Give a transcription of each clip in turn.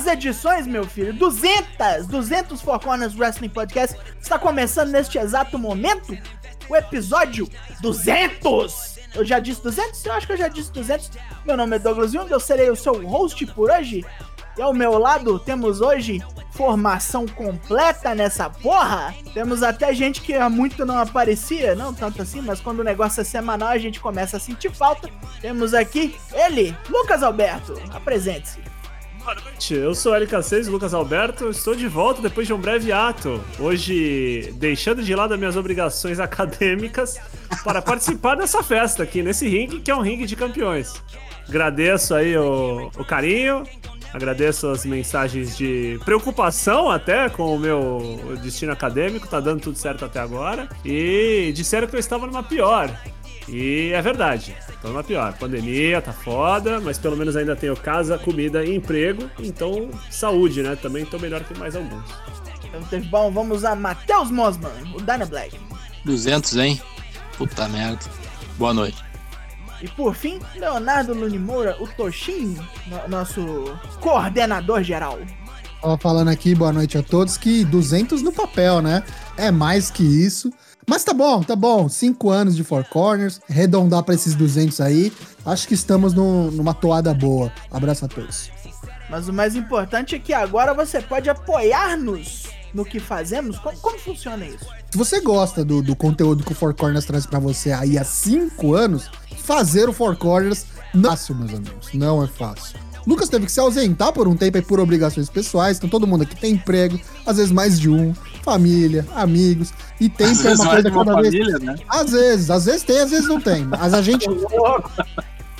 200 edições, meu filho. 200! 200 Four Corners Wrestling Podcast. Está começando neste exato momento o episódio 200! Eu já disse 200? Eu acho que eu já disse 200. Meu nome é Douglas Jung, eu serei o seu host por hoje. E ao meu lado temos hoje formação completa nessa porra. Temos até gente que há muito não aparecia, não tanto assim, mas quando o negócio é semanal a gente começa a sentir falta. Temos aqui ele, Lucas Alberto. Apresente-se. Boa noite, eu sou o LK6, Lucas Alberto, estou de volta depois de um breve ato. Hoje, deixando de lado as minhas obrigações acadêmicas para participar dessa festa aqui, nesse ringue, que é um ringue de campeões. Agradeço aí o, o carinho, agradeço as mensagens de preocupação até com o meu destino acadêmico, tá dando tudo certo até agora. E disseram que eu estava numa pior. E é verdade, tô numa pior. Pandemia tá foda, mas pelo menos ainda tenho casa, comida e emprego. Então, saúde, né? Também tô melhor que mais alguns. Então, teve bom, vamos a Matheus Mosman, o Dana Black. 200, hein? Puta merda. Boa noite. E por fim, Leonardo Lunimoura, o Toshin, no- nosso coordenador geral. Tava falando aqui, boa noite a todos, que 200 no papel, né? É mais que isso. Mas tá bom, tá bom. Cinco anos de Four Corners, arredondar pra esses 200 aí. Acho que estamos no- numa toada boa. Abraço a todos. Mas o mais importante é que agora você pode apoiar-nos no que fazemos. Como, como funciona isso? Se você gosta do, do conteúdo que o Four Corners traz pra você aí há cinco anos, fazer o Four Corners não é fácil, meus amigos. Não é fácil. Lucas teve que se ausentar por um tempo aí por obrigações pessoais, então todo mundo aqui tem emprego, às vezes mais de um, família, amigos, e Às é uma coisa de uma cada vez família, né? Às vezes, às vezes tem, às vezes não tem. Mas a gente.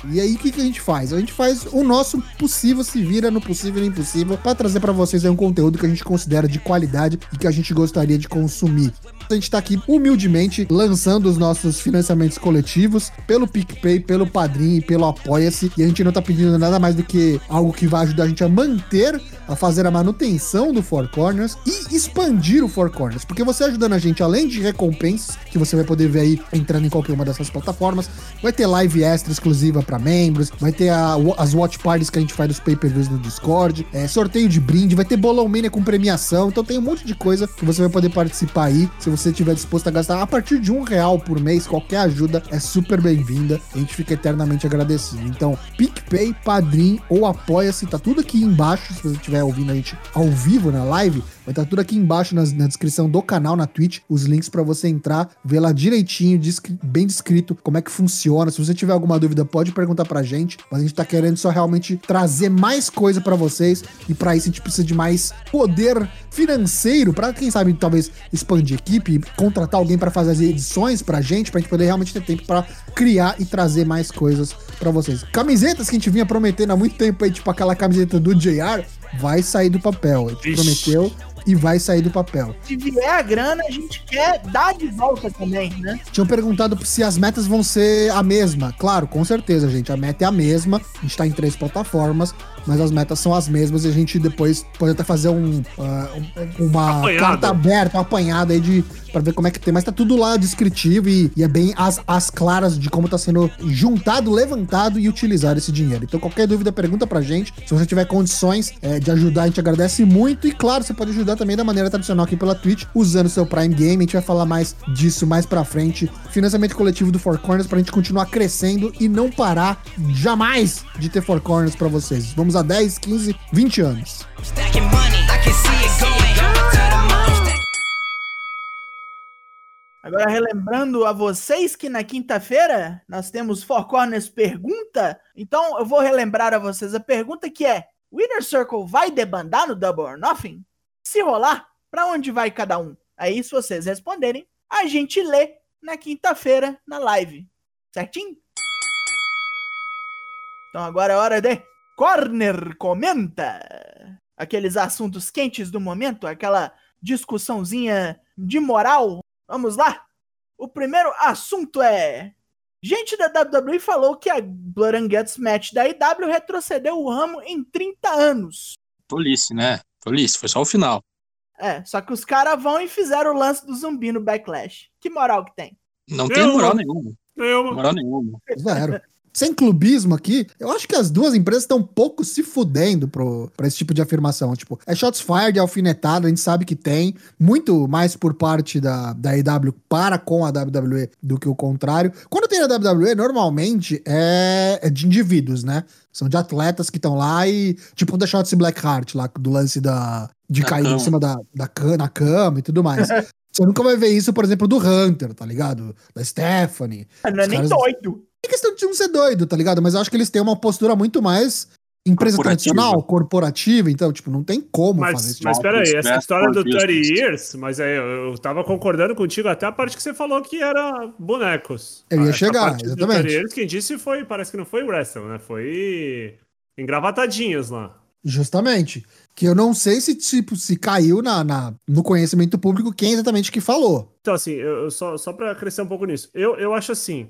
E aí, o que, que a gente faz? A gente faz o nosso possível, se vira no possível e no impossível, pra trazer pra vocês aí um conteúdo que a gente considera de qualidade e que a gente gostaria de consumir. A gente tá aqui humildemente lançando os nossos financiamentos coletivos pelo PicPay, pelo Padrim e pelo Apoia-se. E a gente não tá pedindo nada mais do que algo que vai ajudar a gente a manter, a fazer a manutenção do Four Corners e expandir o Four Corners. Porque você ajudando a gente, além de recompensas, que você vai poder ver aí entrando em qualquer uma dessas plataformas, vai ter live extra exclusiva pra membros, vai ter a- as watch parties que a gente faz dos pay-per-views no Discord, é, sorteio de brinde, vai ter bolão mania com premiação, então tem um monte de coisa que você vai poder participar aí, se você estiver disposto a gastar a partir de um real por mês, qualquer ajuda é super bem-vinda, a gente fica eternamente agradecido. Então, PicPay, Padrim ou Apoia-se, tá tudo aqui embaixo, se você estiver ouvindo a gente ao vivo na live, vai estar tudo aqui embaixo nas- na, descrição do canal na Twitch, os links pra você entrar, ver lá direitinho, bem descrito como é que funciona. Se você tiver alguma dúvida, pode perguntar pra gente, mas a gente tá querendo só realmente trazer mais coisa pra vocês e pra isso a gente precisa de mais poder financeiro pra quem sabe talvez expandir equipe, contratar alguém pra fazer as edições pra gente, pra gente poder realmente ter tempo pra criar e trazer mais coisas pra vocês. Camisetas que a gente vinha prometendo há muito tempo aí, tipo aquela camiseta do JR, vai sair do papel. A gente Vixe. prometeu e vai sair do papel. Se vier a grana, a gente quer dar de volta também, né? Tinham perguntado se as metas vão ser a mesma. Claro, com certeza, gente. A meta é a mesma. A gente tá em três plataformas, mas as metas são as mesmas e a gente depois pode até fazer um, um- uma Apanhado. carta aberta, uma apanhada aí de para ver como é que tem. Mas tá tudo lá descritivo e, e é bem as, as claras de como tá sendo juntado, levantado e utilizado esse dinheiro. Então, qualquer dúvida, pergunta pra gente. Se você tiver condições eh, de ajudar, a gente agradece muito. E claro, você pode ajudar também da maneira tradicional aqui pela Twitch, usando o seu Prime Game. A gente vai falar mais disso mais pra frente. Financiamento coletivo do Four Corners pra gente continuar crescendo e não parar jamais de ter Four Corners pra vocês. Vamos a 10, 15, 20 anos. Stacking money, I can see it going to the moon. Agora, relembrando a vocês que na quinta-feira nós temos Four Corners Pergunta. Então, eu vou relembrar a vocês a pergunta que é: Winner Circle vai debandar no Double or Nothing? Se rolar, pra onde vai cada um? Aí, se vocês responderem, a gente lê na quinta-feira na live. Certinho? Então, agora é hora de Corner Comenta. Aqueles assuntos quentes do momento, aquela discussãozinha de moral Vamos lá? O primeiro assunto é. Gente da WWE falou que a Blood and Guts match da IW retrocedeu o ramo em 30 anos. Tolice, né? Tolice, foi só o final. É, só que os caras vão e fizeram o lance do zumbi no Backlash. Que moral que tem? Não tem Eu- moral nenhuma. Eu, Moral nenhuma. Zero. Sem clubismo aqui, eu acho que as duas empresas estão um pouco se fudendo pro, pra esse tipo de afirmação. Tipo, é shots fired, é alfinetado, a gente sabe que tem, muito mais por parte da, da EW para com a WWE do que o contrário. Quando tem a WWE, normalmente é, é de indivíduos, né? São de atletas que estão lá e, tipo, da Shots Black Heart, lá do lance da, de Na cair cama. em cima da, da cama, na cama e tudo mais. Você nunca vai ver isso, por exemplo, do Hunter, tá ligado? Da Stephanie. Não é nem caras- doido. É questão de não ser doido, tá ligado? Mas eu acho que eles têm uma postura muito mais empresa Corporativa. tradicional, corporativa, então, tipo, não tem como fazer Mas, esse mas tipo peraí, essa fast história do for 30 business. years, mas aí eu, eu tava concordando contigo até a parte que você falou que era bonecos. Eu ia essa chegar, parte do exatamente. 30 years, quem disse foi, parece que não foi o wrestle, né? Foi engravatadinhos lá. Justamente. Que eu não sei se, tipo, se caiu na, na- no conhecimento público quem exatamente que falou. Então, assim, eu, eu só, só pra crescer um pouco nisso, eu, eu acho assim,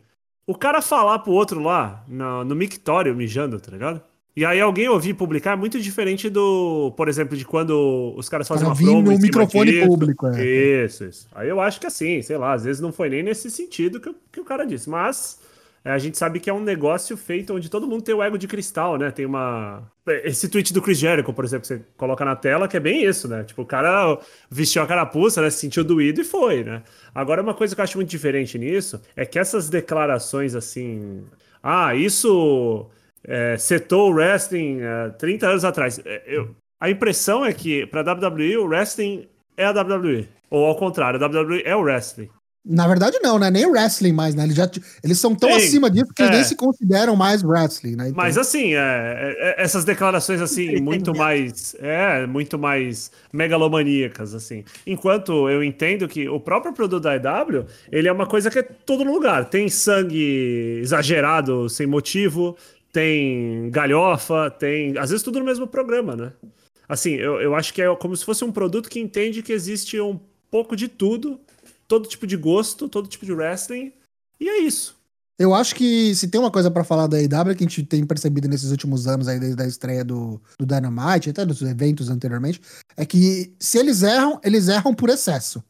o cara falar pro outro lá, no, no mictório, mijando, tá ligado? E aí alguém ouvir publicar é muito diferente do, por exemplo, de quando os caras fazem Cara, uma promo no microfone disso. público, é. Isso, isso. Aí eu acho que assim, sei lá, às vezes não foi nem nesse sentido que, o- que o cara disse, mas a gente sabe que é um negócio feito onde todo mundo tem o ego de cristal, né? Tem uma... Esse tweet do Chris Jericho, por exemplo, que você coloca na tela, que é bem isso, né? Tipo, o cara vestiu a carapuça, né? Se sentiu doído e foi, né? Agora, uma coisa que eu acho muito diferente nisso é que essas declarações assim... Ah, isso é, setou o wrestling é, 30 anos atrás. É, eu- a impressão é que pra WWE o wrestling é a WWE. Ou ao contrário, a WWE é o wrestling. Na verdade, não, né? Nem wrestling mais, né? Eles, já, eles são tão Sim, acima disso que eles é. nem se consideram mais wrestling, né? Então, Mas assim, é, é- é- essas declarações assim, muito mais. É, muito mais megalomaníacas, assim. Enquanto eu entendo que o próprio produto da EW, ele é uma coisa que é todo lugar. Tem sangue exagerado sem motivo, tem galhofa, tem. Às vezes tudo no mesmo programa, né? Assim, eu, eu acho que é como se fosse um produto que entende que existe um pouco de tudo, todo tipo de gosto, todo tipo de wrestling, e é isso. Eu acho que se tem uma coisa pra falar da AEW que a gente tem percebido nesses últimos anos aí, desde a estreia do, do Dynamite, até dos eventos anteriormente, é que se eles erram, eles erram por excesso.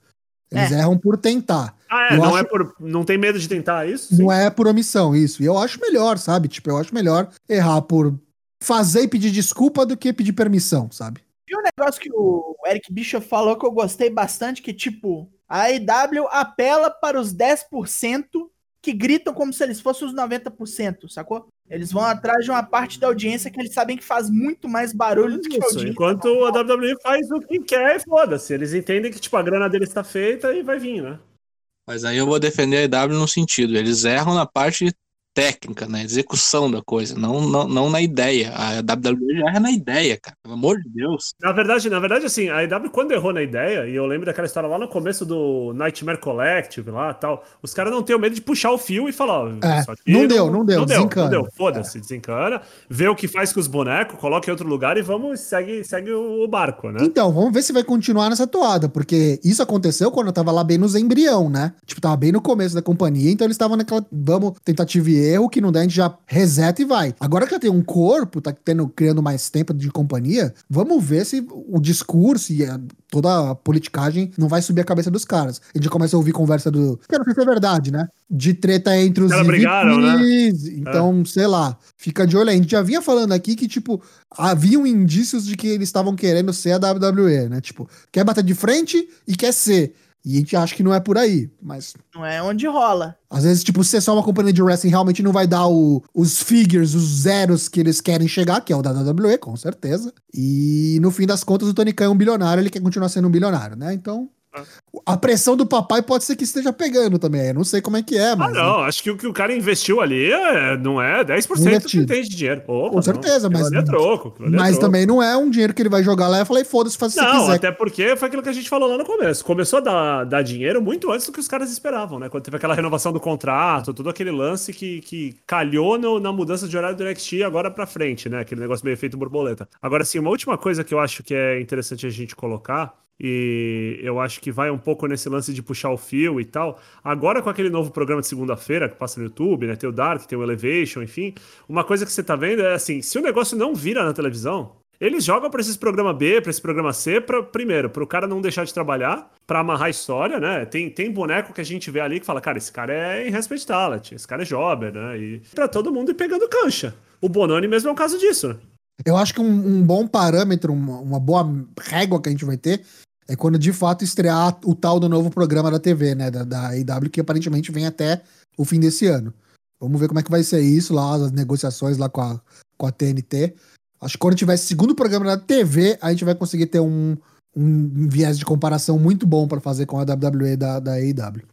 Eles É. erram por tentar. Ah, é, Eu não acho- é por. Não tem medo de tentar isso? Sim. Não é por omissão, isso. E eu acho melhor, sabe? Tipo, eu acho melhor errar por fazer e pedir desculpa do que pedir permissão, sabe? E um negócio que o Eric Bischoff falou que eu gostei bastante, que tipo, a AEW apela para os 10% que gritam como se eles fossem os 90%, sacou? Eles vão atrás de uma parte da audiência que eles sabem que faz muito mais barulho do que a Isso, audiência. enquanto a WWE faz o que quer e foda-se. Eles entendem que, tipo, a grana deles tá feita e vai vir, né? Mas aí eu vou defender a EW no sentido, eles erram na parte técnica, na execução da coisa, não, não, não na ideia. A WWE já erra na ideia, cara, pelo amor de Deus. Na verdade, na verdade, assim, a EW quando errou na ideia, e eu lembro daquela história lá no começo do Nightmare Collective lá tal, os caras não têm o medo de puxar o fio e falar, ó, É, não deu, não deu, não deu, desencana. não deu, foda-se, desencana, vê o que faz com os bonecos, coloca em outro lugar e vamos, segue, segue o barco, né? Então, vamos ver se vai continuar nessa toada, porque isso aconteceu quando eu tava lá bem nos embrião, né? Tipo, tava bem no começo da companhia, então eles estavam naquela, vamos, tentativa e erro, que não der, a gente já reseta e vai. Agora que já tem um corpo, tá tendo, criando mais tempo de companhia, vamos ver se o discurso e a- toda a politicagem não vai subir a cabeça dos caras. A gente começa a ouvir conversa do. Que eu não sei se é verdade, né? De treta entre os caras brigaram, né? EVPs, Então, sei lá, fica de olho aí. A gente já vinha falando aqui que, tipo, haviam indícios de que eles estavam querendo ser a WWE, né? Tipo, quer bater de frente e quer ser. E a gente acha que não é por aí, mas Não é onde rola. às vezes, tipo, ser só uma companhia de wrestling realmente não vai dar o- os figures, os zeros que eles querem chegar, que é o da WWE, com certeza. E no fim das contas, o Tony Khan é um bilionário, ele quer continuar sendo um bilionário, né? Então. A pressão do papai pode ser que esteja pegando também. Eu não sei como é que é, Ah, mas. não, acho que o que o cara investiu ali é, não é 10% do que tem de dinheiro. Opa, Com não, certeza, aquilo mas- é troco. é Mas também não é um dinheiro que ele vai jogar lá e falar, foda-se, faz o que Não, quiser. até porque foi aquilo que a gente falou lá no começo. Começou a dar, dar dinheiro muito antes do que os caras esperavam, né? Quando teve aquela renovação do contrato, todo aquele lance que, que calhou no- na mudança de horário do NXT agora pra frente, né? Aquele negócio meio feito borboleta. Agora, assim, uma última coisa que eu acho que é interessante a gente colocar, e eu acho que vai um pouco nesse lance de puxar o fio e tal. Agora, com aquele novo programa de segunda-feira que passa no YouTube, né? Tem o Dark, tem o Elevation, enfim. Uma coisa que você tá vendo é assim: se o negócio não vira na televisão, Eles jogam pra esses programa B, pra esse programa C, pra, primeiro, pro cara não deixar de trabalhar, pra amarrar a história, né? Tem, tem boneco que a gente vê ali que fala, cara, esse cara é Talent, esse cara é jobber, né? E pra todo mundo ir pegando cancha. O Bononi mesmo é um caso disso, né? Eu acho que um, um bom parâmetro, uma, uma boa régua que a gente vai ter é quando de fato estrear o tal do novo programa da TV, né? Da, da AEW, que aparentemente vem até o fim desse ano. Vamos ver como é que vai ser isso lá, as negociações lá com a, com a TNT. Acho que quando tiver esse segundo programa na TV, a gente vai conseguir ter um, um viés de comparação muito bom pra fazer com a WWE da, da AEW.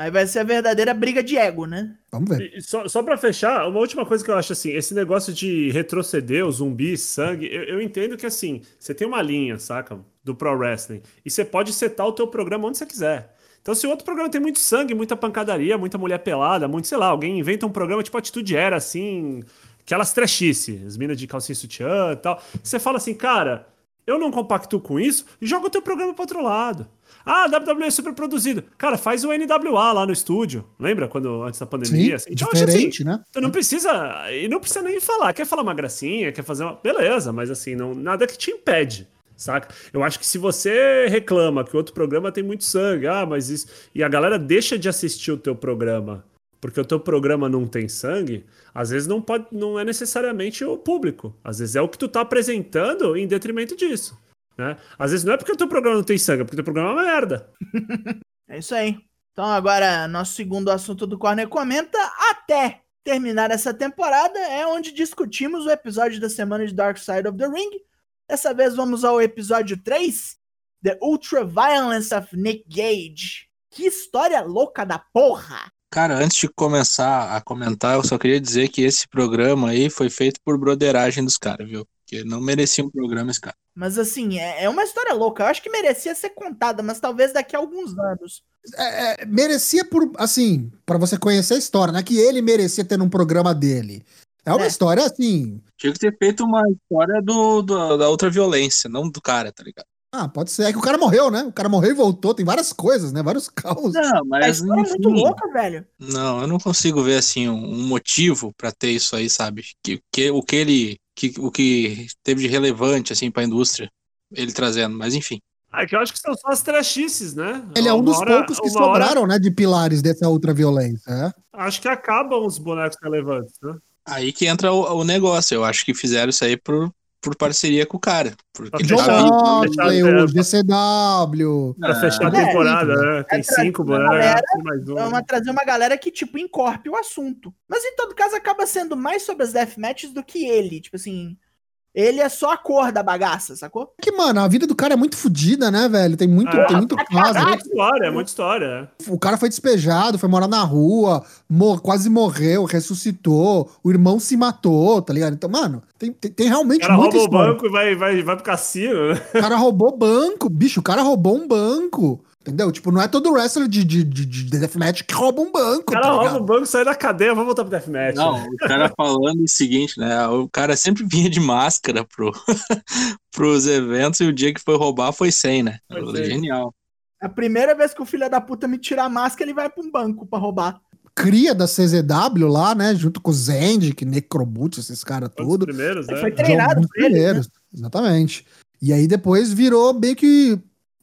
Aí vai ser a verdadeira briga de ego, né? Vamos ver. E só, só pra fechar, uma última coisa que eu acho assim, esse negócio de retroceder, o zumbi, sangue, eu, eu entendo que assim, você tem uma linha, saca? Do Pro Wrestling. E você pode setar o teu programa onde você quiser. Então, se o outro programa tem muito sangue, muita pancadaria, muita mulher pelada, muito, sei lá, alguém inventa um programa tipo Atitude Era, assim, aquelas trechice, as minas de calcinha sutiã e tal. Você fala assim, cara, eu não compacto com isso, joga o teu programa pro outro lado. Ah, WWE é super produzido. Cara, faz o NWA lá no estúdio. Lembra quando antes da pandemia? Sim, assim? Então, diferente, assim, né? Tu não precisa. E não precisa nem falar. Quer falar uma gracinha, quer fazer uma. Beleza, mas assim, não, nada que te impede. Saca? Eu acho que se você reclama que o outro programa tem muito sangue, ah, mas isso. E a galera deixa de assistir o teu programa porque o teu programa não tem sangue, às vezes não pode, não é necessariamente o público. Às vezes é o que tu tá apresentando em detrimento disso. Né? Às vezes não é porque o teu programa não tem sangue, é porque o teu programa é uma merda. É isso aí. Então agora, nosso segundo assunto do Corner Comenta, até terminar essa temporada, é onde discutimos o episódio da semana de Dark Side of the Ring. Dessa vez vamos ao episódio 3, The Ultra Violence of Nick Gage. Que história louca da porra! Cara, antes de começar a comentar, eu só queria dizer que esse programa aí foi feito por broderagem dos caras, viu? Porque não merecia um programa esse cara. Mas assim, é é uma história louca. Eu acho que merecia ser contada, mas talvez daqui a alguns anos. É, é, merecia por, assim, pra você conhecer a história, né? Que ele merecia ter num programa dele. É uma É. história assim. Tinha que ter feito uma história do, do- da outra violência, não do cara, tá ligado? Ah, pode ser. É que o cara morreu, né? O cara morreu e voltou. Tem várias coisas, né? Vários caos. Não, A mas história é muito enfim, louca, velho. não, eu não consigo ver assim um, um motivo pra ter isso aí, sabe? Que, que o que ele, que, o que teve de relevante assim para a indústria, ele trazendo. Mas enfim, Ah, que eu acho que são só as trechices, né? Ele é um Uma dos hora- poucos que uma hora- sobraram, né? De pilares dessa outra violência. É. Acho que acabam os bonecos relevantes, né? aí que entra o, o negócio. Eu acho que fizeram isso aí por, por parceria com o cara, porque Pra ele fechar- tá. Moxley, fechar- o GCW. Pra fechar a É, temporada, né? Tem é cinco bonecos, galera- tem mais um. É uma, trazer uma galera que, tipo, encorpe o assunto. Mas em todo caso, acaba sendo mais sobre as deathmatches do que ele. Tipo assim, ele é só a cor da bagaça, sacou? Que, mano, a vida do cara é muito fodida, né, velho? Tem muito, É. tem muito Pra caso. É muita história, é muita história. O cara foi despejado, foi morar na rua, mor- quase morreu, ressuscitou, o irmão se matou, tá ligado? Então, mano, tem, tem, tem O realmente cara muita rouba o história. banco e vai, vai, vai pro cassino, né? O cara roubou banco, bicho, o cara roubou um banco. Entendeu? Tipo, não é todo wrestler de, de, de, de deathmatch que rouba um banco, O cara tá rouba o banco, sai da cadeia, vamos voltar pro Deathmatch. Não, o cara falando o seguinte, né? O cara sempre vinha de máscara pro, pros eventos e o dia que foi roubar foi sem, né? Foi. Genial. A primeira vez que o filho da puta me tirar a máscara, ele vai pra um banco pra roubar. Cria da CZW lá, né? Junto com o Zend, Necrobut, esses caras um tudo. primeiros, né? Foi treinado por ele, primeiros, Exatamente. E aí depois virou meio que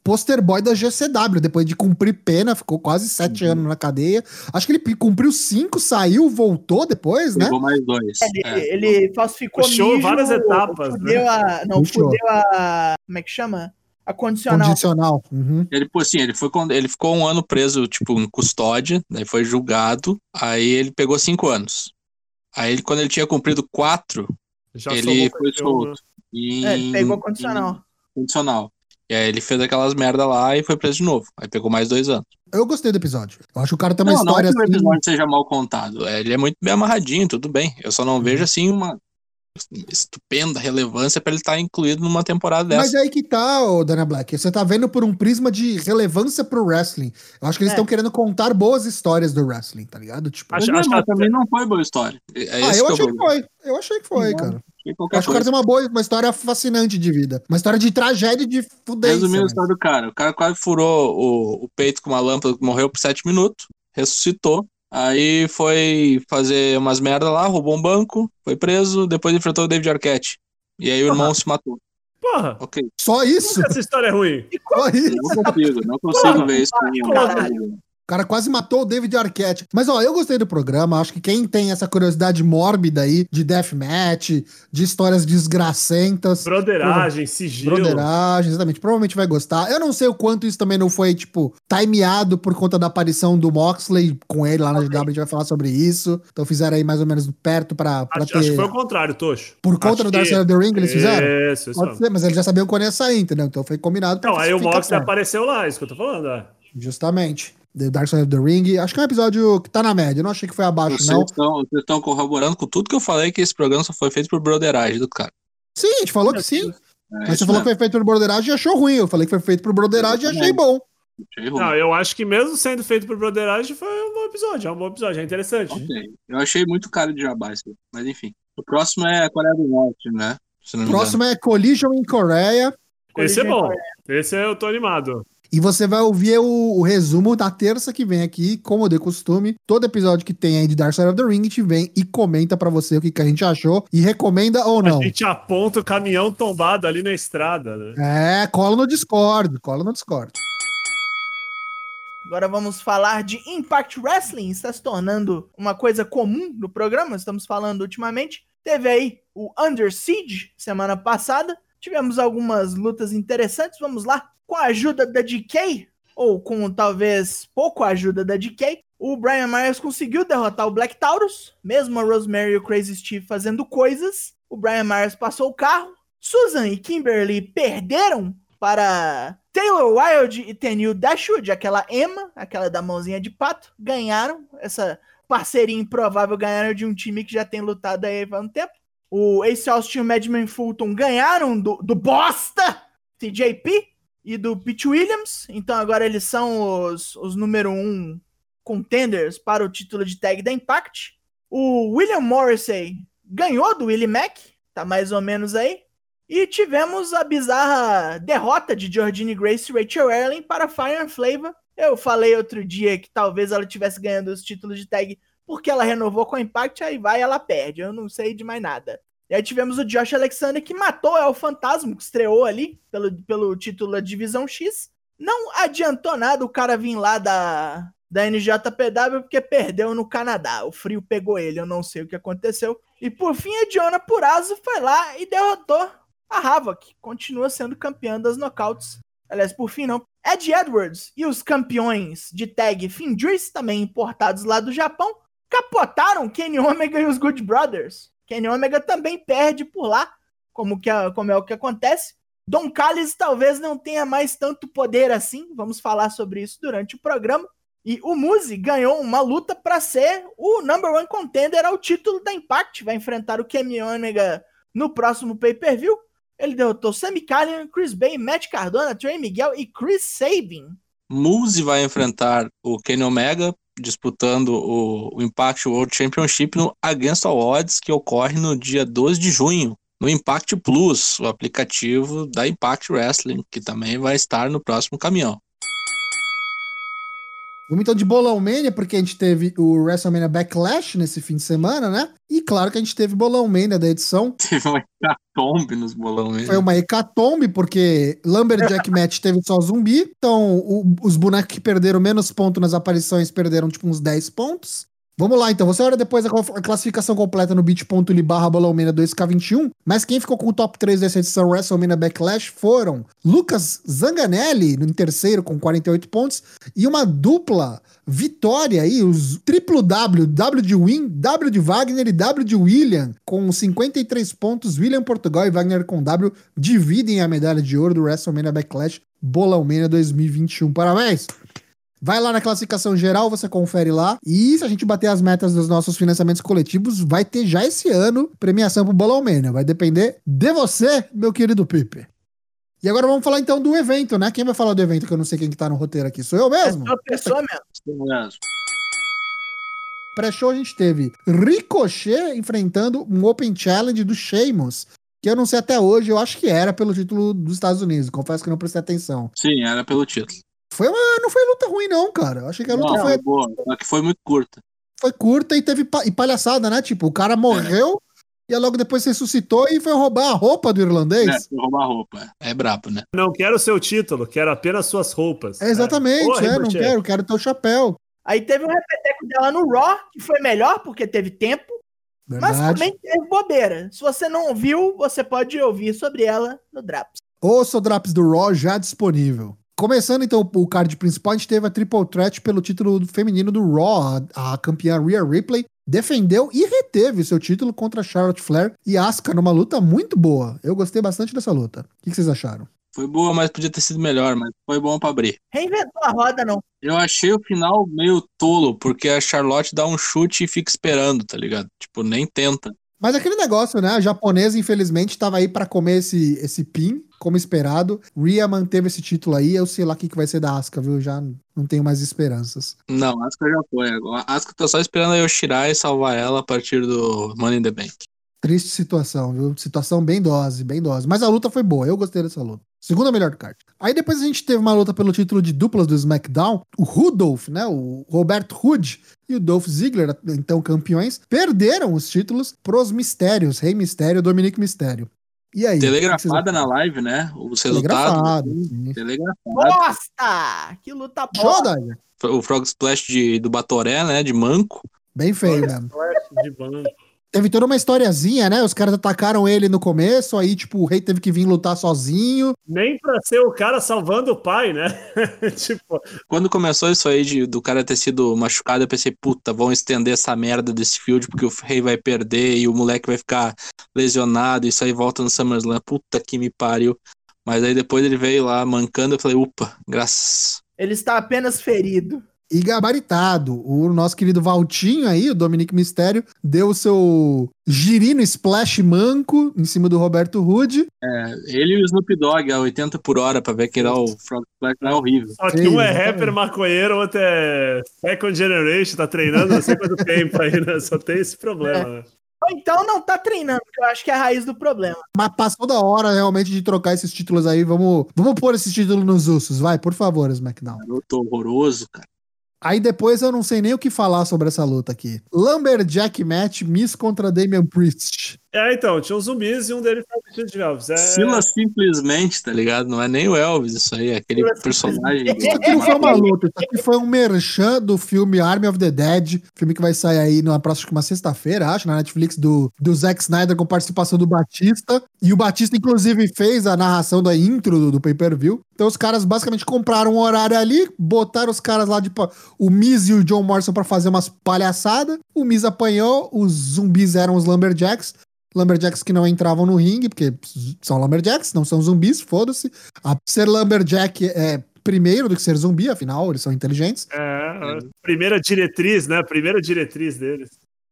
poster boy da GCW, depois de cumprir pena, ficou quase sete Uhum. anos na cadeia. Acho que ele cumpriu cinco, saiu, voltou depois, né? Pegou mais dois. Ele, É. ele falsificou Puxou mijo, várias etapas, Fudeu né? a. Não, Puxou. fudeu a. Como é que chama? A condicional. Condicional. Uhum. Ele, pô, assim, ele, foi, ele ficou um ano preso, tipo, em custódia, daí foi julgado, aí ele pegou cinco anos. Aí, ele, quando ele tinha cumprido quatro, Já ele foi né? solto. Em, É, ele pegou a em condicional. E aí ele fez aquelas merda lá e foi preso de novo. Aí pegou mais dois anos. Eu gostei do episódio. Eu acho que o cara tem uma não, não história que o assim. episódio seja mal contado. é, Ele é muito bem amarradinho, tudo bem. Eu só Uhum. não vejo, assim, uma estupenda relevância pra ele estar incluído numa temporada dessa. Mas é aí que tá, ô Dana Black. Você tá vendo por um prisma de relevância pro wrestling. Eu acho que eles É. estão querendo contar boas histórias do wrestling, tá ligado? Tipo, Acho- Mas acho não, que também não foi boa história. É ah, eu que achei que foi. Eu achei que foi, Não. cara. Qualquer acho que o cara tem uma boa, uma história fascinante de vida. Uma história de tragédia e de fudência. Resumindo a né? história do cara, o cara quase furou o, o peito com uma lâmpada, morreu por sete minutos, ressuscitou. Aí foi fazer umas merda lá, roubou um banco, foi preso, depois enfrentou o David Arquette. E aí o irmão se matou. Porra, Ok. Só isso? essa história é ruim. Só isso? Não consigo, não consigo ver isso com nenhum. Caralho. Cara quase matou o David Arquette. Mas, ó, eu gostei do programa. Acho que quem tem essa curiosidade mórbida aí de deathmatch, de histórias desgracentas, Broderagem, sigilo. broderagem, exatamente, provavelmente vai gostar. Eu não sei o quanto isso também não foi, tipo, timeado por conta da aparição do Moxley com ele lá na GW. A gente vai falar sobre isso. Então fizeram aí mais ou menos perto pra, pra Acho, ter... acho que foi o contrário, Tocho. Por conta Acho do que- Side of the Ring eles fizeram? Isso, isso. Pode ser, mas eles já sabiam quando ia sair, entendeu? Então foi combinado. Não, aí o Moxley apareceu lá, isso que eu tô falando, é. Justamente. The Dark Side of the Ring. Acho que é um episódio que tá na média. Eu não achei que foi abaixo, Vocês não. estão, vocês estão corroborando com tudo que eu falei que esse programa só foi feito por broderagem do cara. Sim, a gente falou que sim. É Mas você falou que mesmo. foi feito por Broderagem e achou ruim. Eu falei que foi feito por Broderagem e achei bom. Achei ruim. Não, eu acho que mesmo sendo feito por Broderagem, foi um bom episódio. É um bom episódio, é interessante. Ok. Eu achei muito cara de jabá isso. Mas enfim. O próximo é a Coreia do Norte, né? O próximo é Collision em Coreia. Esse é bom. Esse eu tô animado. E você vai ouvir o, o resumo da terça que vem aqui, como de costume. Todo episódio que tem aí de Dark Side of the Ring, a gente vem e comenta pra você o que, que a gente achou. E recomenda ou não. A gente aponta o caminhão tombado ali na estrada, né? É, cola no Discord. Cola no Discord. Agora vamos falar de Impact Wrestling. Está se tornando uma coisa comum no programa. Estamos falando ultimamente. Teve aí o Under Siege semana passada. Tivemos algumas lutas interessantes. Vamos lá. Com a ajuda da DK, ou com talvez pouco ajuda da DK, o Brian Myers conseguiu derrotar o Black Taurus. Mesmo a Rosemary e o Crazy Steve fazendo coisas, o Brian Myers passou o carro. Susan e Kimberly perderam para Taylor Wilde e Tenil Dashwood, aquela Emma, aquela da mãozinha de pato, ganharam essa parceria improvável, ganharam de um time que já tem lutado aí há um tempo. O Ace Austin e o Madman Fulton ganharam do, do bosta TJP e do Pete Williams, então agora eles são os, os número um contenders para o título de tag da Impact. O William Morrissey ganhou do Willie Mack, tá mais ou menos aí. E tivemos a bizarra derrota de Georgine Grace e Rachel Erling para Fire and Flavor. Eu falei outro dia que talvez ela tivesse ganhando os títulos de tag porque ela renovou com a Impact, aí vai ela perde. Eu não sei de mais nada. E aí tivemos o Josh Alexander que matou o El Fantasma, que estreou ali pelo, pelo título da Divisão X. Não adiantou nada o cara vir lá da, da NJPW porque perdeu no Canadá. O frio pegou ele, eu não sei o que aconteceu. E por fim, a Diona Purazo foi lá e derrotou a Havoc. Continua sendo campeã das knockouts. Aliás, por fim, não. Ed Edwards e os campeões de tag Findris, também importados lá do Japão, capotaram Kenny Omega e os Good Brothers. Kenny Omega também perde por lá, como, que, é- como é o que acontece. Don Callis talvez não tenha mais tanto poder assim, vamos falar sobre isso durante o programa. E o Muzi ganhou uma luta para ser o number one contender ao título da Impact. Vai enfrentar o Kenny Omega no próximo pay-per-view. Ele derrotou Sammy Callihan, Chris Bay, Matt Cardona, Trey Miguel e Chris Sabin. Muse vai enfrentar o Kenny Omega disputando o, o Impact World Championship no Against All Odds, que ocorre no dia 12 de junho, no Impact Plus, o aplicativo da Impact Wrestling, que também vai estar no próximo caminhão. Vamos então de Bolão Mania, porque a gente teve o WrestleMania Backlash nesse fim de semana, né? E claro que a gente teve Bolão Mania da edição. Teve uma hecatombe nos bolão mesmo. Foi uma hecatombe, porque Lumberjack Match teve só zumbi. Então, o- os bonecos que perderam menos pontos nas aparições perderam, tipo, uns 10 pontos. Vamos lá, então. Você olha depois a, cla- a classificação completa no bit.ly barra Bolomania 2K21. Mas quem ficou com o top 3 dessa edição WrestleMania Backlash foram Lucas Zanganelli, em terceiro, com 48 pontos. E uma dupla vitória aí, os triplo W, W de Win, W de Wagner e W de William, com 53 pontos. William Portugal e Wagner com W dividem a medalha de ouro do WrestleMania Backlash Bolomania 2021. Parabéns! Vai lá na classificação geral, você confere lá. E se a gente bater as metas dos nossos financiamentos coletivos, vai ter já esse ano premiação pro Bolão Mania. Vai depender de você, meu querido Pipe. E agora vamos falar então do evento, né? Quem vai falar do evento que eu não sei quem que tá no roteiro aqui? Sou eu É mesmo? só pessoa mesmo. Pré-show a gente teve Ricochet enfrentando um Open Challenge do Sheamus. Que eu não sei até hoje, eu acho que era pelo título dos Estados Unidos. Confesso que eu não prestei atenção. Sim, era pelo título. Foi uma, não foi luta ruim, não, cara. Eu achei que a luta Não, foi foi boa, só que foi muito curta. foi curta e teve pa- e palhaçada, né? Tipo, o cara morreu E aí logo depois ressuscitou e foi roubar a roupa do irlandês. É, foi roubar roupa. É brabo, né? Não quero o seu título, quero apenas suas roupas. É, exatamente, Ô, é, não quero, quero teu chapéu. Aí teve um repeteco dela no Raw, que foi melhor, porque teve tempo, mas Verdade. também teve bobeira. Se você não ouviu, você pode ouvir sobre ela no Draps. Ouça o Drops do Raw já disponível. Começando então o card principal, a gente teve a Triple Threat pelo título feminino do Raw. A, a campeã Rhea Ripley defendeu e reteve seu título contra Charlotte Flair e Asuka numa luta muito boa. Eu gostei bastante dessa luta. O que, que vocês acharam? Foi boa, mas podia ter sido melhor, mas foi bom pra abrir. Reinventou a roda, não. Eu achei o final meio tolo, porque a Charlotte dá um chute e fica esperando, tá ligado? Tipo, nem tenta. Mas aquele negócio, né? A japonesa, infelizmente, estava aí pra comer esse, esse pin, como esperado. Rhea manteve esse título aí. Eu sei lá o que, que vai ser da Asuka, viu? Já não tenho mais esperanças. Não, Asuka já foi. Agora, Asuka tá só esperando a Yoshirai salvar ela a partir do Money in the Bank. Triste situação, viu? Situação bem dose, bem dose. Mas a luta foi boa, eu gostei dessa luta. Segunda melhor do card. Aí depois a gente teve uma luta pelo título de duplas do SmackDown. O Rudolph, né? O Roberto Hood e o Dolph Ziggler, então campeões, perderam os títulos pros Mistérios, Rei Mistério e Dominic Mistério. E aí? Telegrafada na live, né? Os resultados. Telegrafado. sim. Telegrafado. Bosta! Que luta boa! O Frog Splash de, do Batoré, né? De manco. Bem feio mesmo. De banco. Teve toda uma historiazinha, né? Os caras atacaram ele no começo, aí, tipo, o rei teve que vir lutar sozinho. Nem pra ser o cara salvando o pai, né? tipo, Quando começou isso aí de, do cara ter sido machucado, eu pensei, puta, vão estender essa merda desse field porque o rei vai perder e o moleque vai ficar lesionado. Isso aí volta no SummerSlam. Puta que me pariu. Mas aí depois ele veio lá mancando, eu falei, upa, graças. Ele está apenas ferido. E gabaritado. O nosso querido Valtinho aí, o Dominic Mistério, deu o seu girino splash manco em cima do Roberto Rude. É, ele e o Snoop Dogg a 80 por hora pra ver quem dá o Frog Splash é horrível. só que um é rapper maconheiro, o outro é second generation, tá treinando não sei quanto tempo aí, né? Só tem esse problema, né? Ou então não tá treinando, que eu acho que é a raiz do problema. Mas passou da hora realmente de trocar esses títulos aí. Vamos, vamos pôr esses títulos nos ursos, vai, por favor, SmackDown. Garoto horroroso, cara. Aí depois eu não sei nem o que falar sobre essa luta aqui. Lumberjack Match, Miss contra Damian Priest. É, então, tinha uns zumbis e um deles tava vestido de Elvis. É... Sila simplesmente, tá ligado? Não é nem o Elvis isso aí, é aquele Sila personagem. Isso aqui não foi uma luta, isso aqui foi um merchan do filme Army of the Dead, filme que vai sair aí na próxima sexta-feira, acho, na Netflix, do, do Zack Snyder com participação do Batista. E o Batista, inclusive, fez a narração da intro do, do pay-per-view. Então os caras basicamente compraram um horário ali, botaram os caras lá, tipo, o Miz e o John Morrison pra fazer umas palhaçadas. O Miz apanhou, os zumbis eram os Lumberjacks. Lumberjacks que não entravam no ringue, porque são Lumberjacks, não são zumbis, foda-se. A- Ser Lumberjack é primeiro do que ser zumbi, afinal, eles são inteligentes. É, a primeira diretriz, né? Primeira diretriz deles.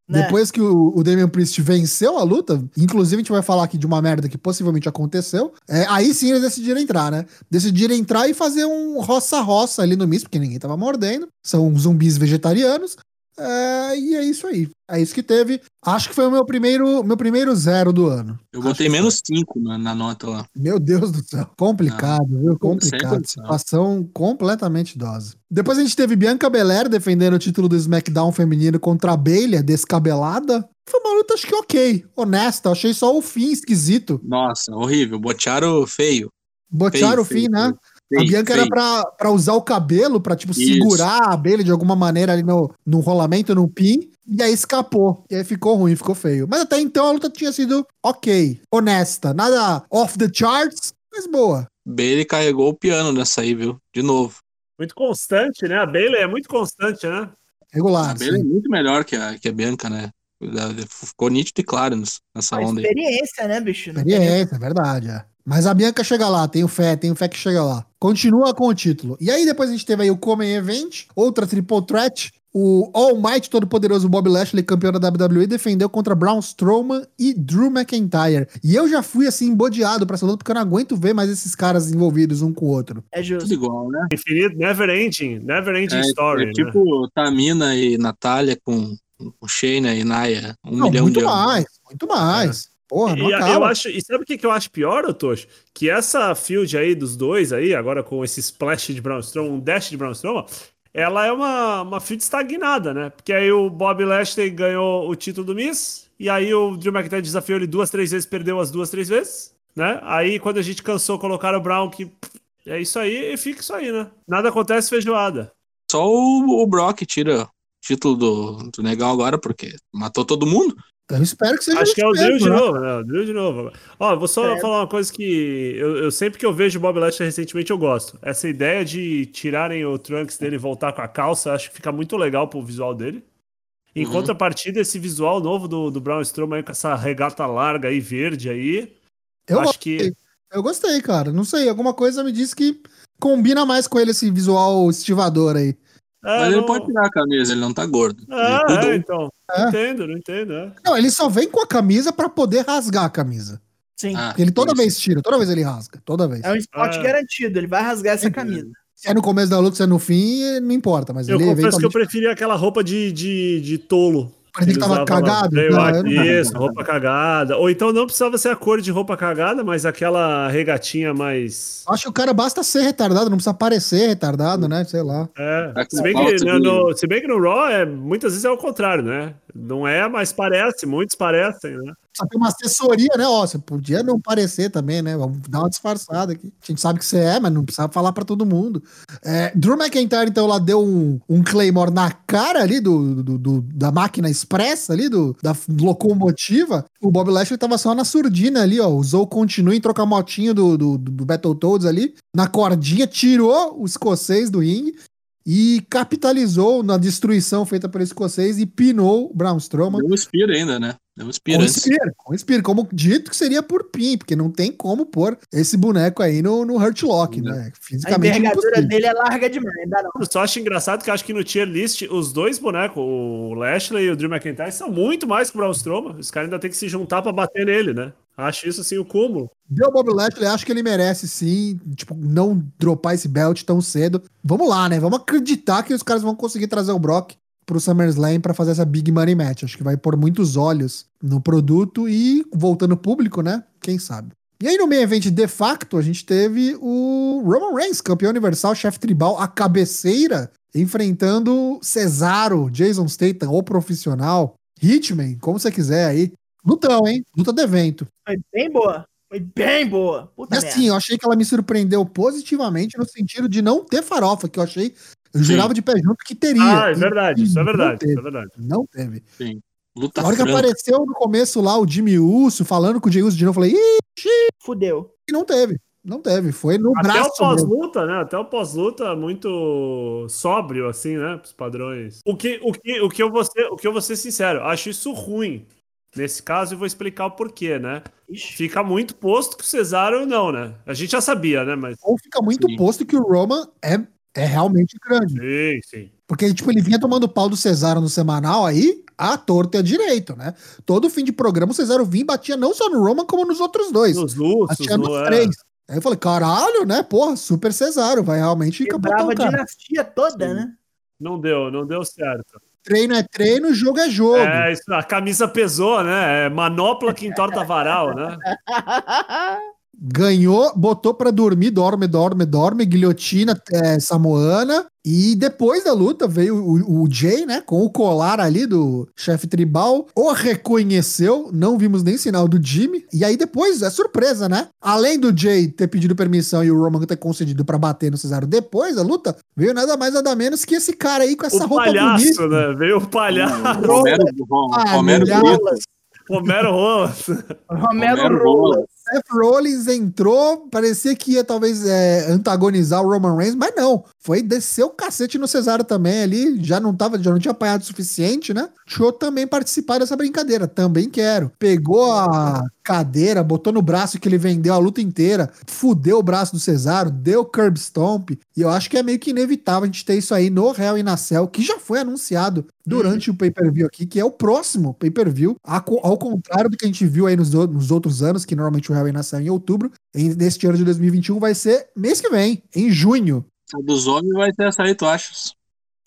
Né? Depois que o, o Damian Priest venceu a luta, inclusive a gente vai falar aqui de uma merda que possivelmente aconteceu, é, aí sim eles decidiram entrar, né? Decidiram entrar e fazer um roça-roça ali no Miz, porque ninguém tava mordendo. São zumbis vegetarianos. É, e é isso aí. É isso que teve. Acho que foi o meu primeiro, meu primeiro zero do ano. Eu Acho botei menos 5 na, na nota lá. Meu Deus do céu. Complicado, viu? sem Complicado. Situação completamente dose. Depois a gente teve Bianca Belair defendendo o título do SmackDown feminino contra a Bailey, descabelada. Foi uma luta, acho que ok. Honesta. Achei só o fim esquisito. Nossa, horrível. Botearam feio. Botearam o Feio, fim, feio, né? feio, a Bianca feio. era pra, pra usar o cabelo, pra, tipo, Isso. segurar a Bailey de alguma maneira ali no, no rolamento, no pin. E aí escapou. E aí ficou ruim, ficou feio. Mas até então a luta tinha sido ok. Honesta. Nada off the charts, mas boa. Bailey carregou o piano nessa aí, viu? De novo. Muito constante, né? A Bailey é muito constante, né? Regular. A Bailey é sim. muito melhor que a, que a Bianca, né? Ficou nítido e claro nessa A onda aí. experiência, né, bicho? Experiência, é verdade. É. Mas a Bianca chega lá, tenho fé, tenho fé que chega lá. Continua com o título. E aí depois a gente teve aí o Common Event, outra Triple Threat. O All Might, todo-poderoso Bob Lashley, campeão da WWE, defendeu contra Braun Strowman e Drew McIntyre. E eu já fui assim, embodeado pra essa luta, porque eu não aguento ver mais esses caras envolvidos um com o outro. É justo. Tudo igual, né? Infinito, never ending, never ending É, story. é né? tipo Tamina e Natália com, com Shayna e Naya. Um não, milhão muito de anos. mais, muito mais. Porra, não E, a- eu acaba. acho, e sabe o que, que eu acho pior, ô Tocho? Que essa field aí dos dois aí, agora com esse splash de Braun Strowman, um dash de Braun Strowman, ela é uma, uma feud estagnada, né? Porque aí o Bob Lashley ganhou o título do Miss, e aí o Drew McIntyre desafiou ele duas, três vezes, perdeu as duas, três vezes, né? Aí quando a gente cansou, colocaram o Brown, que é isso aí, e fica isso aí, né? Nada acontece feijoada. Só o, o Brock tira o título do, do Negão agora, porque matou todo mundo. Eu espero que seja Acho que é o mesmo, de né? novo, né? O Drew de novo. Ó, vou só É. falar uma coisa que eu, eu sempre que eu vejo o Bob Lashley recentemente eu gosto. Essa ideia de tirarem o Trunks dele e voltar com a calça, acho que fica muito legal pro visual dele. Em Uhum. contrapartida, esse visual novo do, do Braun Strowman aí com essa regata larga aí, verde aí, Eu acho gostei. que... Eu gostei, cara. Não sei, alguma coisa me disse que combina mais com ele esse visual estivador aí. É, Mas ele não- pode tirar a camisa, ele não tá gordo. Ah, ele cuidou. é, então. É. Não entendo, não entendo, é. Não, ele só vem com a camisa pra poder rasgar a camisa. Sim. Ah, ele toda vez tira, toda vez ele rasga, toda vez. É um spot Ah. garantido, ele vai rasgar essa camisa. Se é no começo da luta, se é no fim, não importa, mas Eu ele confesso que eu preferia aquela roupa de, de, de tolo. Parecia que tava cagado. Não- Isso, roupa cagada. Ou então não precisava ser a cor de roupa cagada, mas aquela regatinha mais. Acho que o cara basta ser retardado, não precisa parecer retardado, né? Sei lá. É. Com Se bem, que, no, no- se bem que no Raw, é, muitas vezes é o contrário, né? Não é, mas parece, muitos parecem, né? Só tem uma assessoria, né? Ó, você podia não parecer também, né? Vamos dar uma disfarçada aqui. A gente sabe que você é, mas não precisa falar pra todo mundo. É, Drew McIntyre, então, lá deu um, um Claymore na cara ali do, do- do- da máquina expressa ali, do, da locomotiva. O Bob Lashley tava só na surdina ali, ó. Usou o continue em trocar motinho do, do, do Battletoads ali. Na cordinha, tirou o escocês do ringue. E capitalizou na destruição feita pelo escocês e pinou o Braun Strowman. Deu um Spear ainda, né? Deu um Spear Com antes. Spear, com Spear, como dito que seria por PIN, porque não tem como pôr esse boneco aí no, no Hurt Lock, né? A Fisicamente envergadura impossível. dele é larga demais, não dá não. Eu só acho engraçado que acho que no tier list, os dois bonecos, o Lashley e o Drew McIntyre, são muito mais que o Braun Strowman. Os caras ainda tem que se juntar pra bater nele, né? Acho isso assim o cúmulo. Deu Bob Lashley, acho que ele merece sim, tipo, não dropar esse belt tão cedo. Vamos lá, né? Vamos acreditar que os caras vão conseguir trazer o Brock pro SummerSlam pra fazer essa Big Money Match. Acho que vai pôr muitos olhos no produto e voltando público, né? Quem sabe. E aí no meio evento de facto, a gente teve o Roman Reigns, campeão universal, chefe tribal, a cabeceira, enfrentando Cesaro, Jason Statham, o profissional, Hitman, como você quiser aí. Lutão, hein? Luta do evento. Foi bem boa. Foi bem boa. E Puta assim, eu achei que ela me surpreendeu positivamente no sentido de não ter farofa, que eu achei. Eu jurava de pé junto que teria. Ah, é E- verdade, e isso é não verdade, isso é verdade. Não teve. Luta Na hora que franca. apareceu no começo lá o Jimmy Uso falando com o Jey Uso de novo, eu falei, ih, Fudeu. e não teve. Não teve. Foi no Até o braço. mesmo. pós-luta, né? Até o pós-luta muito sóbrio, assim, né? Os padrões. O que, o que, o que, eu, vou ser, o que eu vou ser sincero, acho isso ruim. Nesse caso, eu vou explicar o porquê, né? Ixi. Fica muito posto que o Cesaro não, né? A gente já sabia, né? Mas. Ou fica muito Sim. posto que o Roman é, é realmente grande. Sim, sim. Porque, tipo, ele vinha tomando pau do Cesaro no semanal aí, a torta e a direito, né? Todo fim de programa o Cesaro vinha e batia não só no Roman, como nos outros dois. Nos lutos, Batia nos no, é. três. Aí eu falei, caralho, né? Porra, super Cesaro, vai realmente capotar Quebrava o a cara. dinastia toda, Sim. né? Não deu, não deu certo. Treino é treino, jogo é jogo. É, isso, a camisa pesou, né? É manopla que entorta varal, né? Ganhou, botou pra dormir, dorme, dorme, dorme, guilhotina é, samoana. E depois da luta veio o, o Jay, né, com o colar ali do chefe tribal, o reconheceu, não vimos nem sinal do Jimmy. E aí depois, é surpresa, né? Além do Jay ter pedido permissão e o Roman ter concedido pra bater no Cesaro depois da luta, veio nada mais nada menos que esse cara aí com essa O roupa palhaço, bonita. né? Veio o palhaço. Romero, Rom- Ah, Romero milhares. Brito. Romero Rolas. Romero Romero Rola. Seth Rollins entrou, parecia que ia talvez é, antagonizar o Roman Reigns, mas não. Foi descer o cacete no Cesaro também ali, já não tava, já não tinha apanhado o suficiente, né? Eu também participar dessa brincadeira, também quero. Pegou a cadeira, botou no braço que ele vendeu a luta inteira, fudeu o braço do Cesaro, deu curb stomp, e eu acho que é meio que inevitável a gente ter isso aí no Hell in a Cell, que já foi anunciado durante o pay-per-view aqui, que é o próximo pay-per-view, ao contrário do que a gente viu aí nos, nos outros anos, que normalmente o Hell in a Cell é em outubro, em- neste ano de 2021 vai ser mês que vem, em junho. A dos homens vai ter essa aí, tu achas?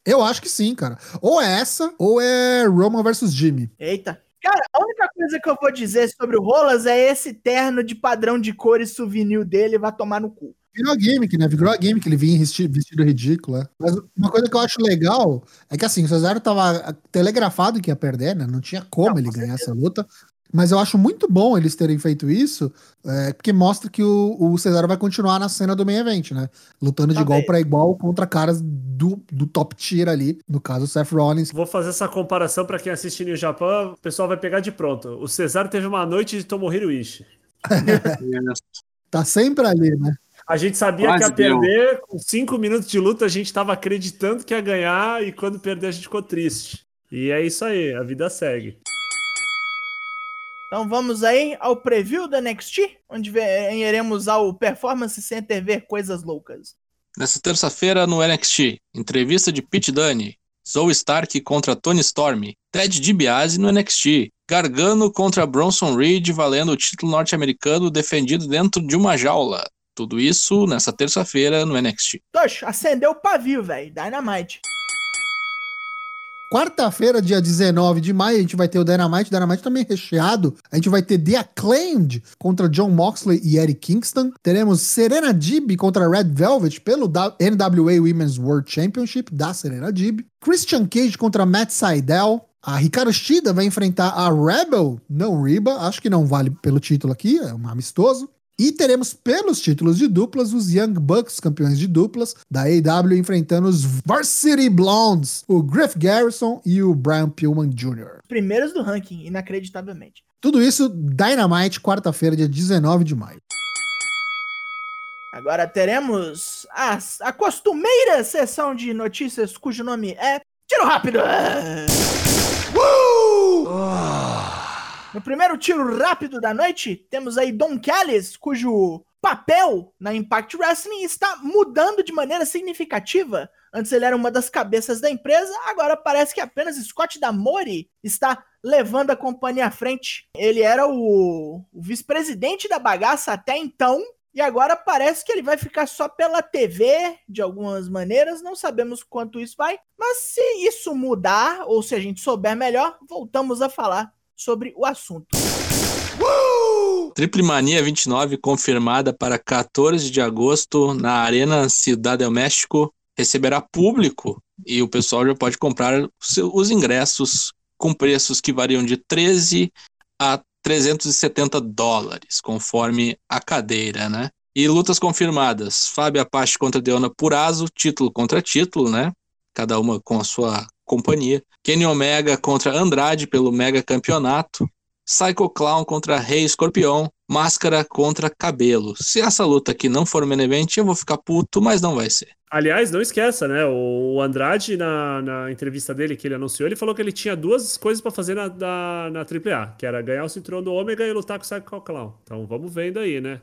Eu acho que sim, cara. Ou é essa, ou é Roman versus Jimmy. Eita. Cara, a única coisa que eu vou dizer sobre o Rolas é esse terno de padrão de cores souvenir dele vai tomar no cu. Virou a gimmick, né? Virou a gimmick, ele vinha vestido, vestido ridículo. é. Mas uma coisa que eu acho legal é que assim, o Cesaro tava telegrafado que ia perder, né? Não tinha como Não, ele ganhar essa luta. Mas eu acho muito bom eles terem feito isso, é, porque mostra que o, o Cesaro vai continuar na cena do main event, né? Lutando de Tá igual pra igual contra caras do, do top tier ali, no caso o Seth Rollins. Vou fazer essa comparação pra quem assiste no Japão, o pessoal vai pegar de pronto. O Cesaro teve uma noite de Tomohiro Ishii. Tá sempre ali, né? A gente sabia Quase que ia deu. perder, com cinco minutos de luta a gente tava acreditando que ia ganhar e quando perder a gente ficou triste. E é isso aí, a vida segue. Então vamos aí ao preview da NXT, onde iremos ao Performance Center ver coisas loucas. Nessa terça-feira no NXT, entrevista de Pete Dunne, Zoe Stark contra Tony Storm, Ted DiBiase no NXT, Gargano contra Bronson Reed valendo o título norte-americano defendido dentro de uma jaula. Tudo isso nessa terça-feira no NXT. Tosh, acendeu o pavio, velho. Dynamite. Quarta-feira, dia 19 de maio, a gente vai ter o Dynamite, Dynamite também recheado. A gente vai ter The Acclaimed contra John Moxley e Eddie Kingston. Teremos Serena Dib contra Red Velvet pelo NWA Women's World Championship da Serena Dib. Christian Cage contra Matt Seidel. A Ricardo Shida vai enfrentar a Rebel, não Riba. Acho que não vale pelo título aqui, é um amistoso. E teremos pelos títulos de duplas os Young Bucks, campeões de duplas da AEW, enfrentando os Varsity Blondes, o Griff Garrison e o Brian Pillman Jr. Primeiros do ranking, inacreditavelmente. Tudo isso Dynamite, quarta-feira, dia 19 de maio. Agora teremos a, a costumeira sessão de notícias cujo nome é Tiro Rápido! No primeiro tiro rápido da noite, temos aí Don Callis, cujo papel na Impact Wrestling está mudando de maneira significativa. Antes ele era uma das cabeças da empresa, agora parece que apenas Scott Damori está levando a companhia à frente. Ele era o, o vice-presidente da bagaça até então, e agora parece que ele vai ficar só pela TV, de algumas maneiras, não sabemos quanto isso vai, mas se isso mudar, ou se a gente souber melhor, voltamos a falar sobre o assunto. Triple Mania 29 confirmada para 14 de agosto na Arena Cidade do México receberá público e o pessoal já pode comprar os ingressos com preços que variam de 13 a 370 dólares, conforme a cadeira, né? E lutas confirmadas: Fábio Apache contra Deona Purazo, título contra título, né? Cada uma com a sua companhia. Kenny Omega contra Andrade pelo Mega Campeonato. Psycho Clown contra Rei Escorpião, Máscara contra Cabelo. Se essa luta aqui não for main event, eu vou ficar puto, mas não vai ser. Aliás, não esqueça, né? O Andrade, na, na entrevista dele que ele anunciou, ele falou que ele tinha duas coisas pra fazer na, na, na AAA, que era ganhar o cinturão do Ômega e lutar com o Psycho Clown. Então vamos vendo aí, né?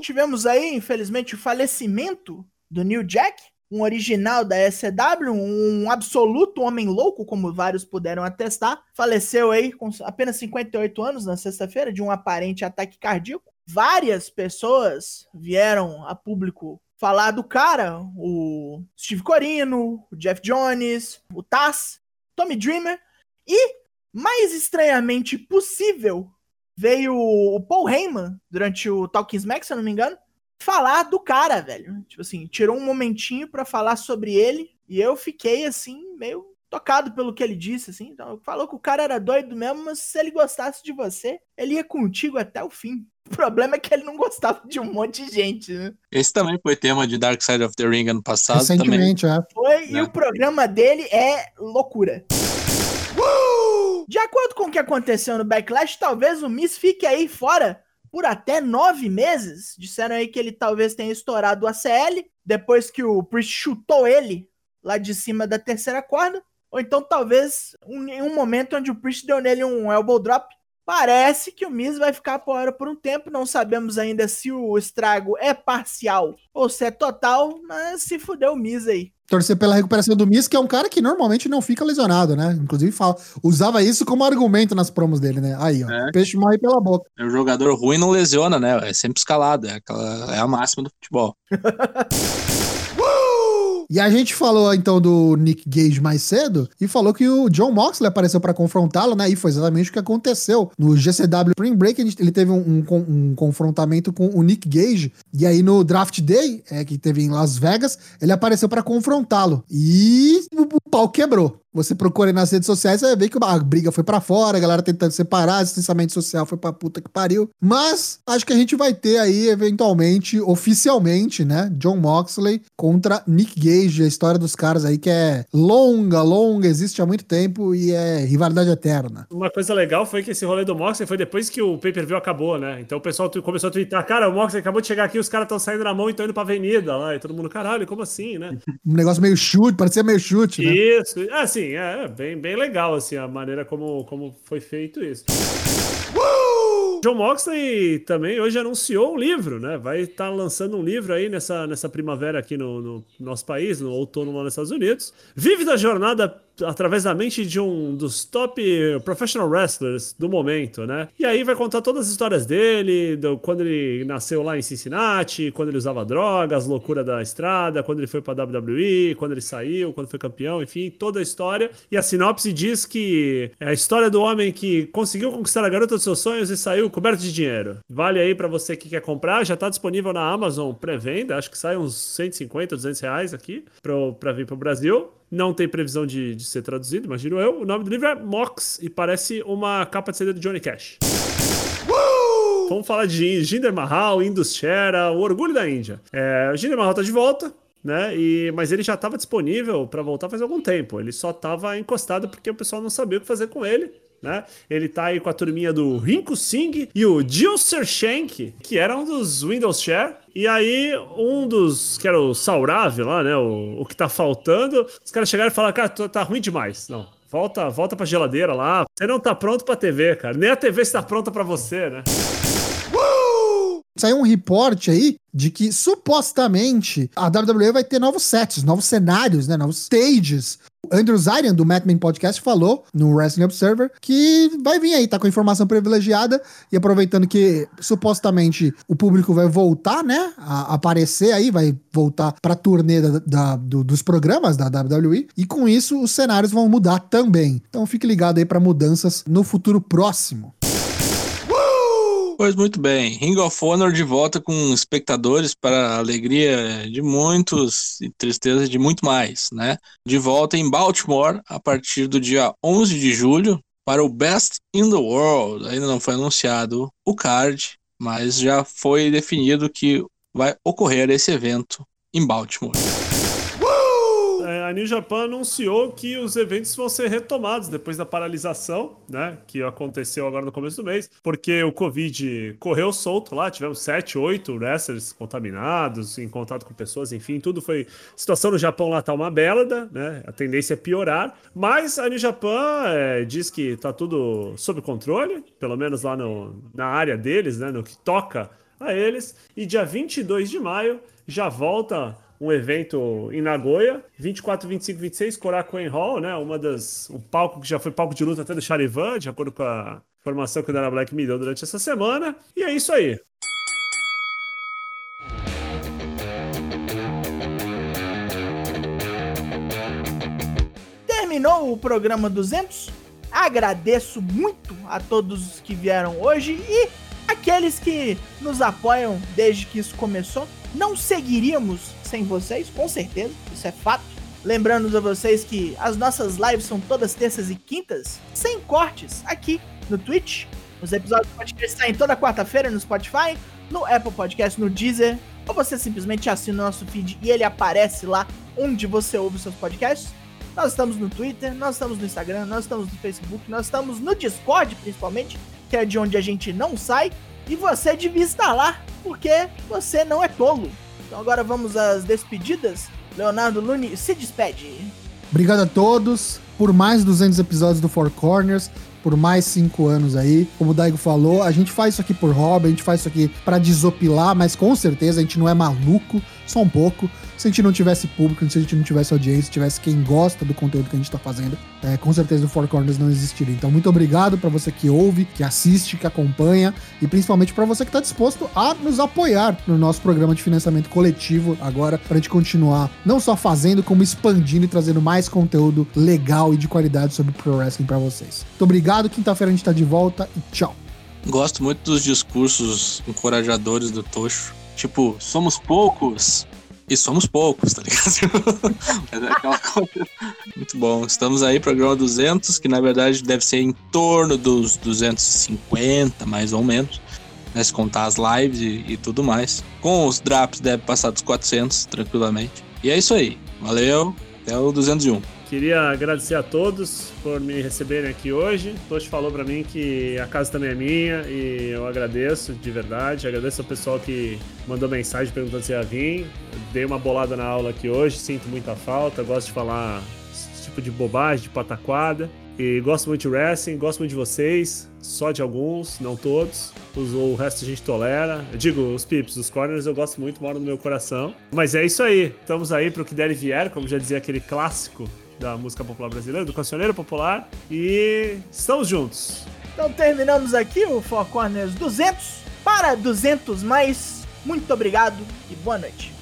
Tivemos aí, infelizmente, o falecimento do New Jack, um original da SCW, um absoluto homem louco, como vários puderam atestar. Faleceu aí com apenas 58 anos na sexta-feira de um aparente ataque cardíaco. Várias pessoas vieram a público falar do cara, o Steve Corino, o Jeff Jones, o Taz, Tommy Dreamer e, mais estranhamente possível, veio o Paul Heyman durante o Talking Smack, se eu não me engano, falar do cara, velho. Tipo assim, tirou um momentinho pra falar sobre ele e eu fiquei assim, meio tocado pelo que ele disse, assim. Então, falou que o cara era doido mesmo, mas se ele gostasse de você, ele ia contigo até o fim. O problema é que ele não gostava de um monte de gente, né? Esse também foi tema de Dark Side of the Ring ano passado. Também. Recentemente, é. Foi, e Né? o programa dele é loucura. De acordo com o que aconteceu no Backlash, talvez o Miz fique aí fora por até nove meses. Disseram aí que ele talvez tenha estourado o ACL, depois que o Priest chutou ele lá de cima da terceira corda. Ou então talvez em um momento onde o Priest deu nele um elbow drop. Parece que o Miz vai ficar fora por um tempo. Não sabemos ainda se o estrago é parcial ou se é total, mas se fudeu o Miz aí. Torcer pela recuperação do Miz, que é um cara que normalmente não fica lesionado, né? Inclusive fala, usava isso como argumento nas promos dele, né? Aí, ó. É. Peixe morre pela boca. O jogador ruim não lesiona, né? É sempre escalado. É, aquela, é a máxima do futebol. E a gente falou então do Nick Gage mais cedo e falou que o John Moxley apareceu pra confrontá-lo, né? E foi exatamente o que aconteceu. No GCW Spring Break, ele- ele teve um, um um confrontamento com o Nick Gage. E aí no Draft Day, é, que teve em Las Vegas, ele apareceu pra confrontá-lo. E o pau quebrou. Você procura aí nas redes sociais, você vai ver que a briga foi pra fora, a galera tentando separar, distanciamento social foi pra puta que pariu. Mas acho que a gente vai ter aí, eventualmente, oficialmente, né? John Moxley contra Nick Gage, a história dos caras aí que é longa, longa, existe há muito tempo e é rivalidade eterna. Uma coisa legal foi que esse rolê do Moxley foi depois que o pay-per-view acabou, né? Então o pessoal começou a twittar, cara, o Moxley acabou de chegar aqui, os caras estão saindo na mão e estão indo pra avenida lá. E todo mundo, caralho, como assim, né? Um negócio meio chute, parecia meio chute, né? Isso, é assim, é bem, bem legal assim a maneira como, como foi feito isso. John Moxley também hoje anunciou um livro, né? Vai estar lançando um livro aí nessa, nessa primavera aqui no, no nosso país, no outono lá nos Estados Unidos. Vive da jornada através da mente de um dos top professional wrestlers do momento, né? E aí vai contar todas as histórias dele, do, quando ele nasceu lá em Cincinnati, quando ele usava drogas, as loucuras da estrada, quando ele foi pra WWE, quando ele saiu, quando foi campeão, enfim, toda a história. E a sinopse diz que é a história do homem que conseguiu conquistar a garota dos seus sonhos e saiu coberto de dinheiro. Vale aí pra você que quer comprar, já tá disponível na Amazon pré-venda, acho que sai uns 150, 200 reais aqui pra, pra vir pro Brasil. Não tem previsão de, de ser traduzido, imagino eu. O nome do livro é Mox e parece uma capa de CD do Johnny Cash. Vamos falar de Jinder Mahal, Indus Shera, o orgulho da Índia. É, o Jinder Mahal tá de volta, né? E, mas ele já estava disponível para voltar faz algum tempo. Ele só estava encostado porque o pessoal não sabia o que fazer com ele. Né? Ele tá aí com a turminha do Rinku Singh e o Jill Shank, que era um dos Windows Share. E aí, um dos, que era o Saurav lá, né? O, o que tá faltando, os caras chegaram e falaram, cara, tá- tá ruim demais. Não, volta, volta pra geladeira lá. Você não tá pronto pra TV, cara. Nem a TV está pronta pra você, né? Saiu um reporte aí de que supostamente a WWE vai ter novos sets, novos cenários, né? Novos stages. Andrew Zarian, do Madman Podcast, falou no Wrestling Observer que vai vir aí, tá com informação privilegiada e aproveitando que supostamente o público vai voltar, né? A aparecer aí, vai voltar pra turnê da- da- do- dos programas da WWE e com isso os cenários vão mudar também. Então fique ligado aí pra mudanças no futuro próximo. Pois muito bem, Ring of Honor de volta com espectadores para a alegria de muitos e tristeza de muito mais, né? De volta em Baltimore a partir do dia 11 de julho para o Best in the World. Ainda não foi anunciado o card, mas já foi definido que vai ocorrer esse evento em Baltimore. A New Japan anunciou que os eventos vão ser retomados depois da paralisação, né? Que aconteceu agora no começo do mês, porque o Covid correu solto lá, tivemos sete, oito wrestlers contaminados, em contato com pessoas, enfim, tudo foi. A situação no Japão lá tá uma belada, né? A tendência é piorar, mas a New Japan é, diz que tá tudo sob controle, pelo menos lá no, na área deles, né? No que toca a eles, e dia 22 de maio já volta um evento em Nagoya, 24, 25, 26, Korakuen Hall, né? Uma das. Um palco que já foi palco de luta até do Charivan, de acordo com a informação que o Dana Black me deu durante essa semana. E é isso aí. Terminou o programa 200. Agradeço muito a todos que vieram hoje e aqueles que nos apoiam desde que isso começou. Não seguiríamos sem vocês, com certeza, isso é fato. Lembrando a vocês que as nossas lives são todas terças e quintas, sem cortes, aqui no Twitch. Os episódios do podcast saem toda quarta-feira no Spotify, no Apple Podcast, no Deezer, ou você simplesmente assina o nosso feed e ele aparece lá onde você ouve os seus podcasts. Nós estamos no Twitter, nós estamos no Instagram, nós estamos no Facebook, nós estamos no Discord, principalmente, que é de onde a gente não sai. E você devia estar lá, porque você não é tolo. Então agora vamos às despedidas. Leonardo Luni se despede. Obrigado a todos por mais 200 episódios do Four Corners, por mais 5 anos aí. Como o Daigo falou, a gente faz isso aqui por hobby, a gente faz isso aqui pra desopilar, mas com certeza a gente não é maluco. Só um pouco. Se a gente não tivesse público, se a gente não tivesse audiência, se tivesse quem gosta do conteúdo que a gente tá fazendo, é, com certeza o Four Corners não existiria. Então, muito obrigado para você que ouve, que assiste, que acompanha e principalmente para você que tá disposto a nos apoiar no nosso programa de financiamento coletivo agora, pra gente continuar não só fazendo, como expandindo e trazendo mais conteúdo legal e de qualidade sobre Pro Wrestling pra vocês. Muito obrigado, quinta-feira a gente tá de volta e tchau. Gosto muito dos discursos encorajadores do Tocho. Tipo, somos poucos e somos poucos, tá ligado? É aquela coisa- Muito bom. Estamos aí, programa 200, que na verdade deve ser em torno dos 250, mais ou menos. Né, se contar as lives e, e tudo mais. Com os drops deve passar dos 400, tranquilamente. E é isso aí. Valeu. Até o 201. Queria agradecer a todos por me receberem aqui hoje. O Tosh falou pra mim que a casa também é minha e eu agradeço de verdade. Agradeço ao pessoal que mandou mensagem perguntando se ia vir. Dei uma bolada na aula aqui hoje, sinto muita falta. Gosto de falar esse tipo de bobagem, de pataquada. E gosto muito de wrestling, gosto muito de vocês, só de alguns, não todos. Os, o resto a gente tolera. Eu digo, os pips, os corners eu gosto muito, moram no meu coração. Mas é isso aí, estamos aí pro que der e vier, como já dizia aquele clássico da música popular brasileira, do cancioneiro popular. E estamos juntos. Então terminamos aqui o Four Corners 200 para 200 mais. Muito obrigado e boa noite.